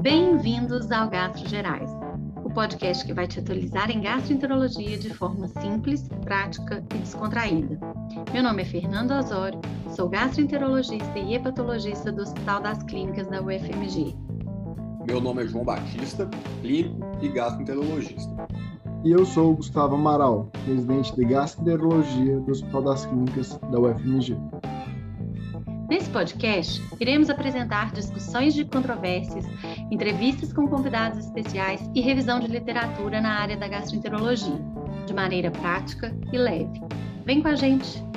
Bem-vindos ao Gastro Gerais, o podcast que vai te atualizar em gastroenterologia de forma simples, prática e descontraída. Meu nome é Fernando Osório, sou gastroenterologista e hepatologista do Hospital das Clínicas da UFMG. Meu nome é João Batista, clínico e gastroenterologista. E eu sou o Gustavo Amaral, presidente de gastroenterologia do Hospital das Clínicas da UFMG. Nesse podcast, iremos apresentar discussões de controvérsias, entrevistas com convidados especiais e revisão de literatura na área da gastroenterologia, de maneira prática e leve. Vem com a gente!